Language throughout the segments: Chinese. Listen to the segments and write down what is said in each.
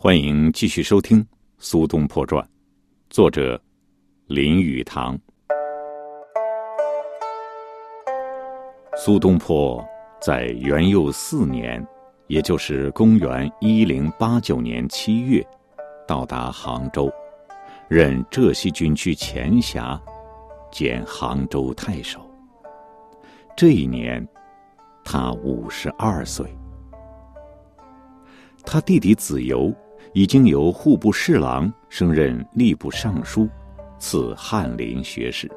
欢迎继续收听《苏东坡传》，作者林语堂。苏东坡在元佑四年，也就是公元一零八九年七月，到达杭州，任浙西军区前辖，兼杭州太守。这一年，他五十二岁。他弟弟子由。已经由户部侍郎升任吏部尚书，赐翰林学士。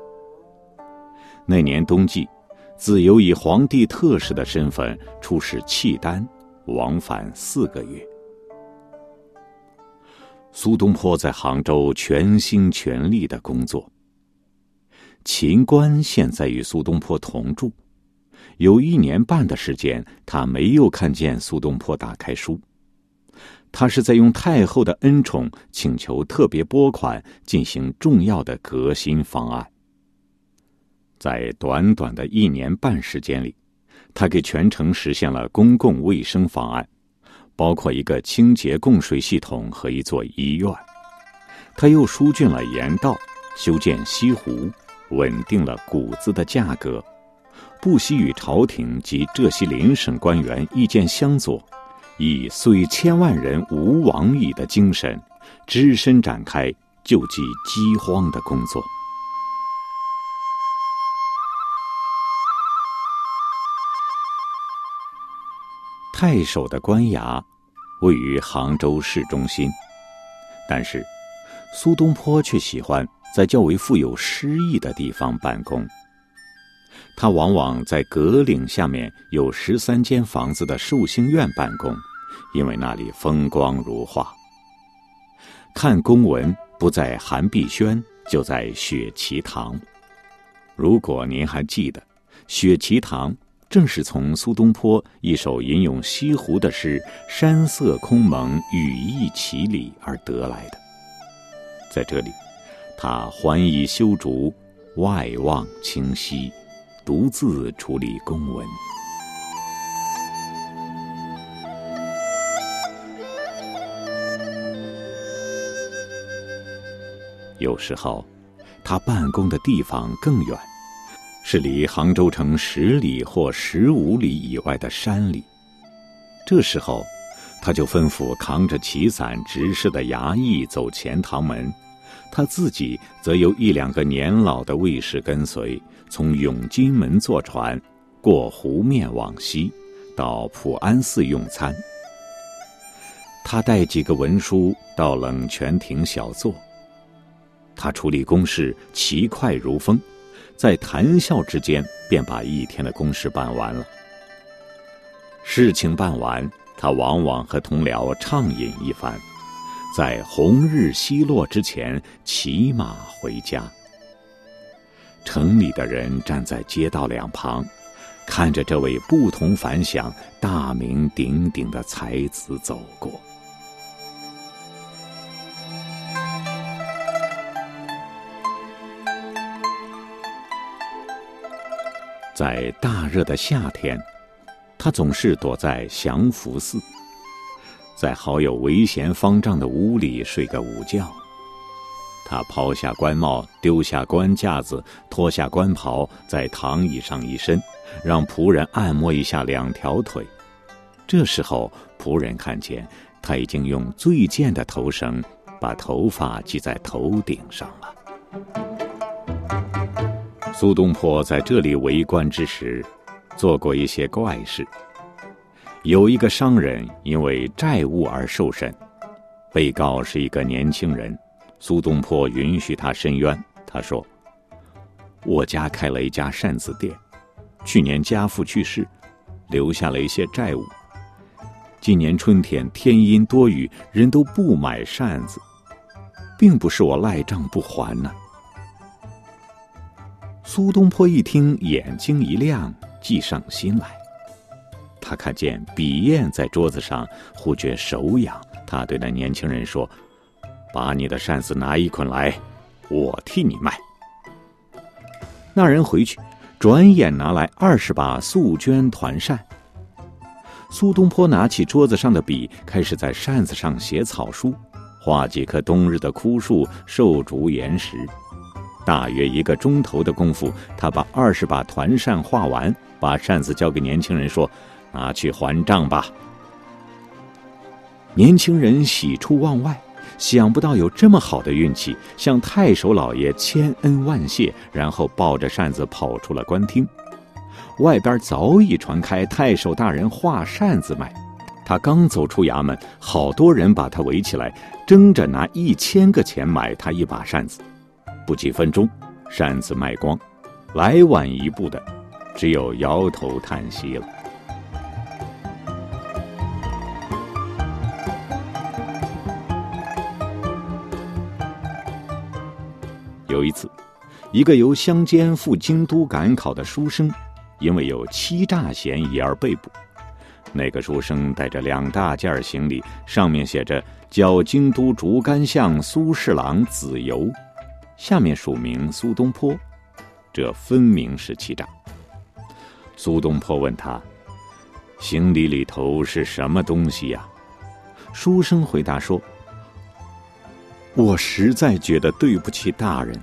那年冬季，子由以皇帝特使的身份出使契丹，往返四个月。苏东坡在杭州全心全力的工作。秦观现在与苏东坡同住，有一年半的时间，他没有看见苏东坡打开书。他是在用太后的恩宠请求特别拨款进行重要的革新方案。在短短的一年半时间里，他给全城实现了公共卫生方案，包括一个清洁供水系统和一座医院。他又疏浚了盐道，修建西湖，稳定了谷子的价格，不惜与朝廷及浙西邻省官员意见相左。以“虽千万人，吾往矣”的精神，只身展开救济饥荒的工作。太守的官衙位于杭州市中心，但是苏东坡却喜欢在较为富有诗意的地方办公。他往往在阁岭下面有十三间房子的寿星院办公。因为那里风光如画。看公文不在韩碧轩，就在雪琪堂。如果您还记得，雪琪堂正是从苏东坡一首吟咏西湖的诗“山色空蒙，雨亦奇里”而得来的。在这里，他环以修竹，外望清溪，独自处理公文。有时候，他办公的地方更远，是离杭州城十里或十五里以外的山里。这时候，他就吩咐扛着旗伞执事的衙役走前堂门，他自己则由一两个年老的卫士跟随，从永金门坐船，过湖面往西，到普安寺用餐。他带几个文书到冷泉亭小坐。他处理公事奇快如风，在谈笑之间便把一天的公事办完了。事情办完，他往往和同僚畅饮一番，在红日西落之前骑马回家。城里的人站在街道两旁，看着这位不同凡响、大名鼎鼎的才子走过。在大热的夏天，他总是躲在祥福寺，在好友唯贤方丈的屋里睡个午觉。他抛下官帽，丢下官架子，脱下官袍，在躺椅上一伸，让仆人按摩一下两条腿。这时候，仆人看见他已经用最贱的头绳把头发系在头顶上了。苏东坡在这里为官之时，做过一些怪事。有一个商人因为债务而受审，被告是一个年轻人。苏东坡允许他申冤。他说：“我家开了一家扇子店，去年家父去世，留下了一些债务。今年春天天阴多雨，人都不买扇子，并不是我赖账不还呢。”苏东坡一听，眼睛一亮，计上心来。他看见笔砚在桌子上，忽觉手痒。他对那年轻人说：“把你的扇子拿一捆来，我替你卖。”那人回去，转眼拿来二十把素绢团扇。苏东坡拿起桌子上的笔，开始在扇子上写草书，画几棵冬日的枯树、瘦竹、岩石。大约一个钟头的功夫，他把二十把团扇画完，把扇子交给年轻人说：“拿去还账吧。”年轻人喜出望外，想不到有这么好的运气，向太守老爷千恩万谢，然后抱着扇子跑出了官厅。外边早已传开太守大人画扇子卖，他刚走出衙门，好多人把他围起来，争着拿一千个钱买他一把扇子。不几分钟，扇子卖光，来晚一步的，只有摇头叹息了。有一次，一个由乡间赴京都赶考的书生，因为有欺诈嫌疑而被捕。那个书生带着两大件行李，上面写着“叫京都竹竿巷苏侍郎子由”。下面署名苏东坡，这分明是欺诈。苏东坡问他：“行李里头是什么东西呀？”书生回答说：“我实在觉得对不起大人。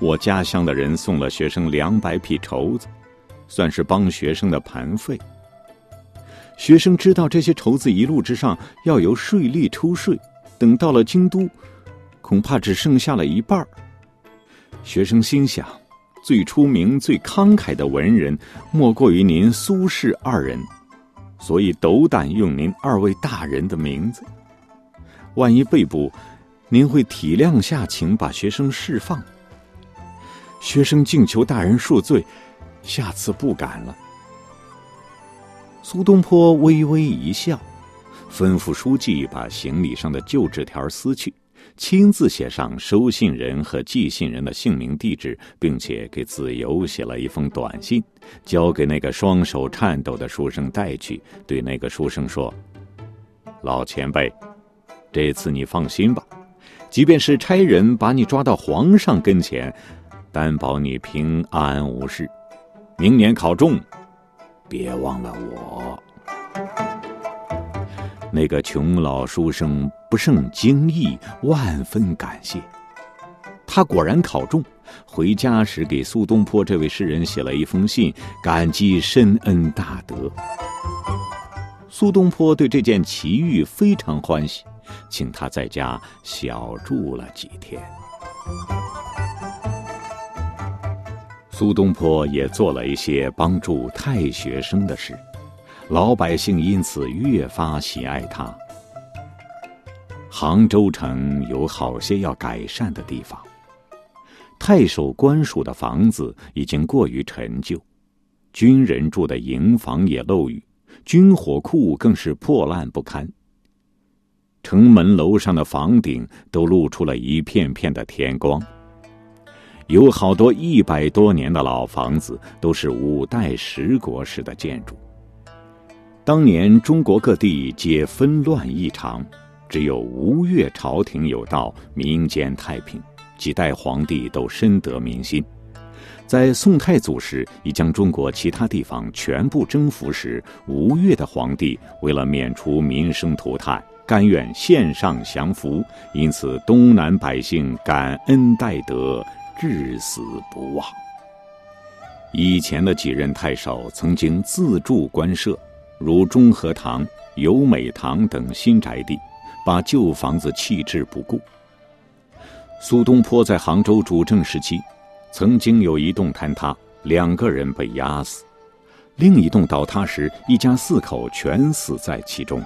我家乡的人送了学生两百匹绸子，算是帮学生的盘费。学生知道这些绸子一路之上要由税吏抽税，等到了京都。”恐怕只剩下了一半儿。学生心想，最出名、最慷慨的文人，莫过于您苏轼二人，所以斗胆用您二位大人的名字。万一被捕，您会体谅下情，把学生释放。学生敬求大人恕罪，下次不敢了。苏东坡微微一笑，吩咐书记把行李上的旧纸条撕去。亲自写上收信人和寄信人的姓名、地址，并且给子由写了一封短信，交给那个双手颤抖的书生带去。对那个书生说：“老前辈，这次你放心吧，即便是差人把你抓到皇上跟前，担保你平安无事。明年考中，别忘了我。”那个穷老书生不胜惊异，万分感谢。他果然考中，回家时给苏东坡这位诗人写了一封信，感激深恩大德。苏东坡对这件奇遇非常欢喜，请他在家小住了几天。苏东坡也做了一些帮助太学生的事。老百姓因此越发喜爱他。杭州城有好些要改善的地方。太守官署的房子已经过于陈旧，军人住的营房也漏雨，军火库更是破烂不堪。城门楼上的房顶都露出了一片片的天光。有好多一百多年的老房子，都是五代十国时的建筑。当年中国各地皆纷乱异常，只有吴越朝廷有道，民间太平，几代皇帝都深得民心。在宋太祖时，已将中国其他地方全部征服时，吴越的皇帝为了免除民生涂炭，甘愿献上降服，因此东南百姓感恩戴德，至死不忘。以前的几任太守曾经自助官舍。如中和堂、友美堂等新宅地，把旧房子弃置不顾。苏东坡在杭州主政时期，曾经有一栋坍塌，两个人被压死；另一栋倒塌时，一家四口全死在其中。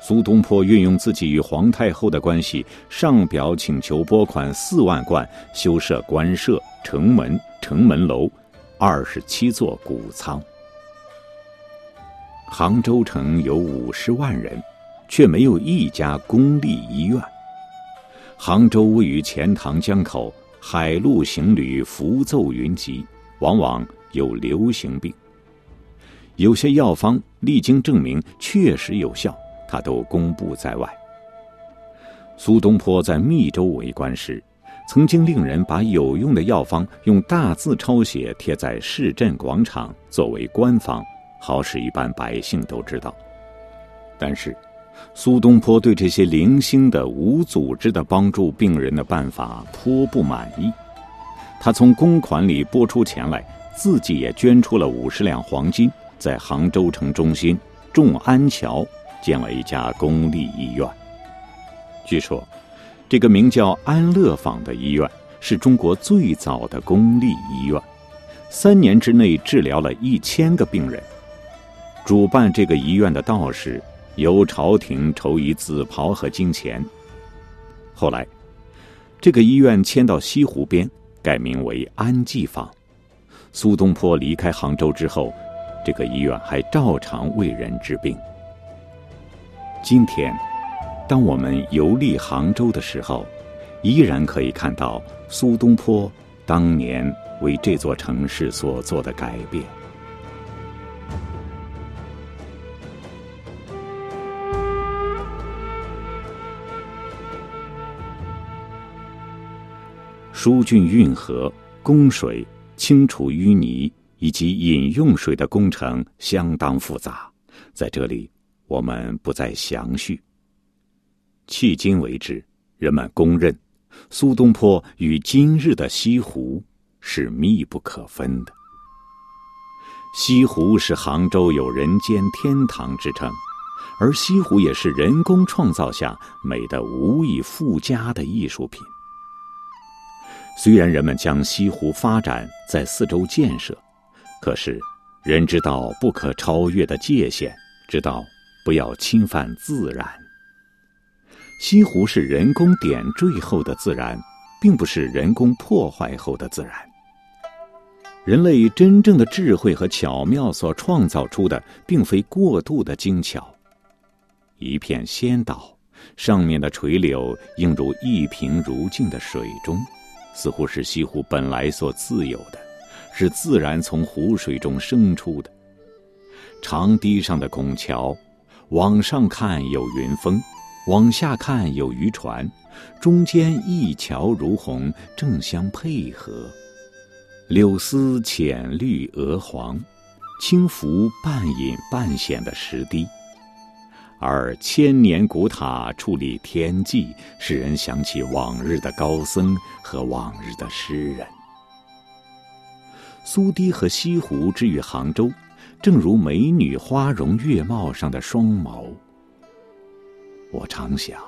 苏东坡运用自己与皇太后的关系，上表请求拨款四万贯，修设官舍、城门、城门楼，二十七座谷仓。杭州城有五十万人，却没有一家公立医院。杭州位于钱塘江口，海陆行旅浮奏云集，往往有流行病。有些药方历经证明确实有效，他都公布在外。苏东坡在密州为官时，曾经令人把有用的药方用大字抄写贴在市镇广场，作为官方。好使一般百姓都知道。但是，苏东坡对这些零星的、无组织的帮助病人的办法颇不满意。他从公款里拨出钱来，自己也捐出了五十两黄金，在杭州城中心众安桥建了一家公立医院。据说，这个名叫安乐坊的医院是中国最早的公立医院，三年之内治疗了一千个病人。主办这个医院的道士由朝廷筹以紫袍和金钱。后来，这个医院迁到西湖边。改名为安济坊。苏东坡离开杭州之后，这个医院还照常为人治病。今天，当我们游历杭州的时候，依然可以看到苏东坡当年为这座城市所做的改变。疏浚运河、供水、清除淤泥以及饮用水的工程相当复杂，在这里我们不再详叙。迄今为止，人们公认苏东坡与今日的西湖是密不可分的。西湖是杭州有“人间天堂”之称，而西湖也是人工创造下美的无以复加的艺术品。虽然人们将西湖发展在四周建设，可是人知道不可超越的界限，知道不要侵犯自然。西湖是人工点缀后的自然，并不是人工破坏后的自然。人类真正的智慧和巧妙所创造出的，并非过度的精巧。一片仙岛，上面的垂柳映入一平如镜的水中。似乎是西湖本来所自有的，是自然从湖水中生出的。长堤上的拱桥，往上看有云峰，往下看有渔船，中间一桥如虹，正相配合。柳丝浅绿鹅黄，轻浮半隐半显的石堤。而千年古塔矗立天际，使人想起往日的高僧和往日的诗人。苏堤和西湖之于杭州，正如美女花容月貌上的双眸。我常想，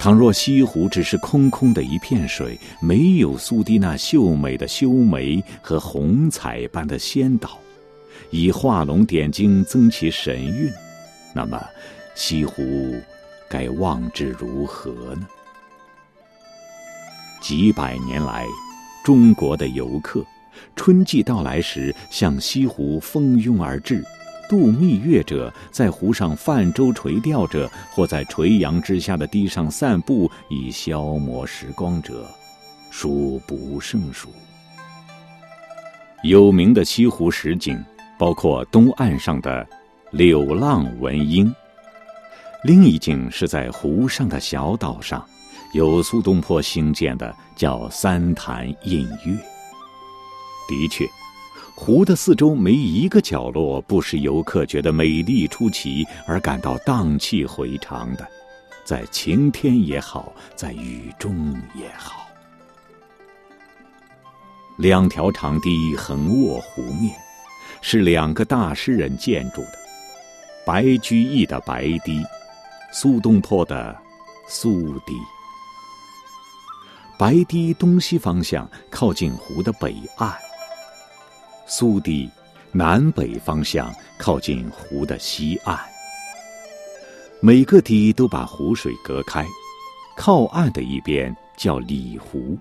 倘若西湖只是空空的一片水，没有苏堤那秀美的修眉和虹彩般的仙岛，以画龙点睛增其神韵。那么，西湖该望之如何呢？几百年来，中国的游客春季到来时向西湖蜂拥而至，度蜜月者在湖上泛舟垂钓者，或在垂杨之下的堤上散步以消磨时光者，数不胜数。有名的西湖十景，包括东岸上的。柳浪闻莺，另一景是在湖上的小岛上，由苏东坡兴建的，叫三潭印月。的确，湖的四周没一个角落不使游客觉得美丽出奇而感到荡气回肠的，在晴天也好，在雨中也好。两条长堤横卧湖面，是两个大诗人建筑的。白居易的白堤，苏东坡的苏堤。白堤东西方向靠近湖的北岸，苏堤南北方向靠近湖的西岸。每个堤都把湖水隔开，靠岸的一边叫里湖，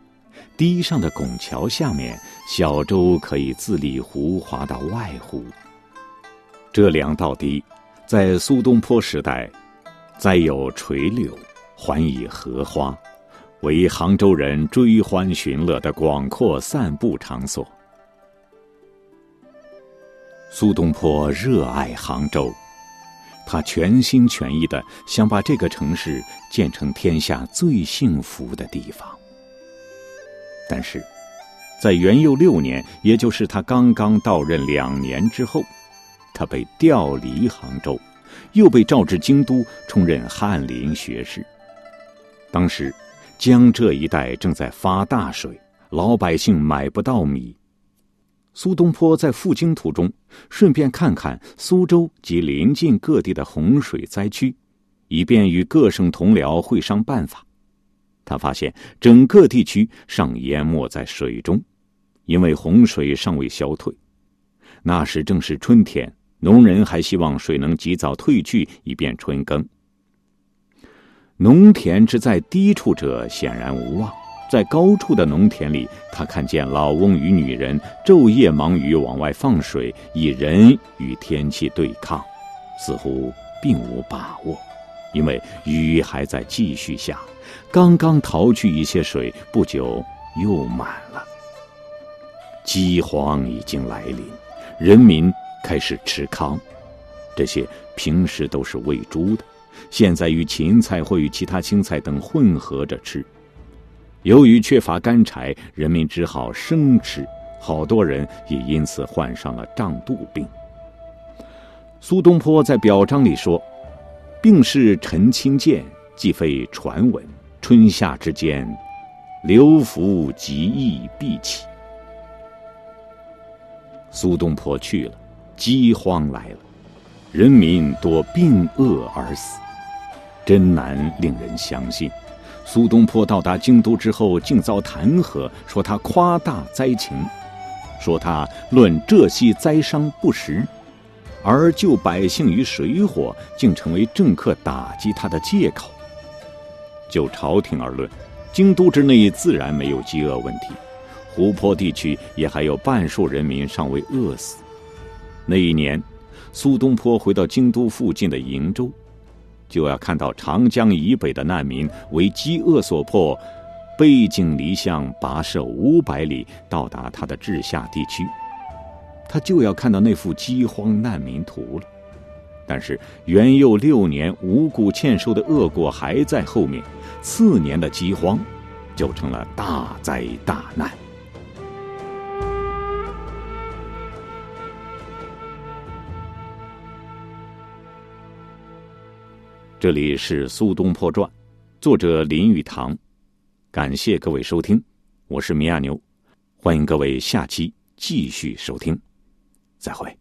堤上的拱桥下面，小舟可以自里湖划到外湖。这两道堤。在苏东坡时代，栽有垂柳，环以荷花，为杭州人追欢寻乐的广阔散步场所。苏东坡热爱杭州，他全心全意的想把这个城市建成天下最幸福的地方。但是，在元佑六年，也就是他刚刚到任两年之后。他被调离杭州，又被召至京都，充任翰林学士。当时，江浙一带正在发大水，老百姓买不到米。苏东坡在赴京途中，顺便看看苏州及邻近各地的洪水灾区，以便与各省同僚会商办法。他发现整个地区尚淹没在水中，因为洪水尚未消退。那时正是春天，农人还希望水能及早退去，以便春耕。农田之在低处者，显然无望；在高处的农田里，他看见老翁与女人昼夜忙于往外放水，以人与天气对抗，似乎并无把握，因为雨还在继续下。刚刚淘去一些水，不久又满了。饥荒已经来临，人民开始吃糠，这些平时都是喂猪的，现在与芹菜或与其他青菜等混合着吃。由于缺乏干柴，人民只好生吃，好多人也因此患上了胀肚病。苏东坡在表彰里说：“病是陈清见，既非传闻。”春夏之间，流伏极易必起。苏东坡去了，饥荒来了，人民多病饿而死，真难令人相信。苏东坡到达京都之后，竟遭弹劾，说他夸大灾情，说他论浙西灾伤不实，而救百姓于水火，竟成为政客打击他的借口。就朝廷而论，京都之内自然没有饥饿问题，湖泊地区也还有半数人民尚未饿死。那一年，苏东坡回到京都附近的瀛州，就要看到长江以北的难民为饥饿所迫，背井离乡，跋涉五百里到达他的治下地区，他就要看到那幅饥荒难民图了。但是元佑六年五谷欠收的恶果还在后面，次年的饥荒就成了大灾大难。这里是《苏东坡传》，作者林语堂，感谢各位收听，我是米亚牛，欢迎各位下期继续收听，再会。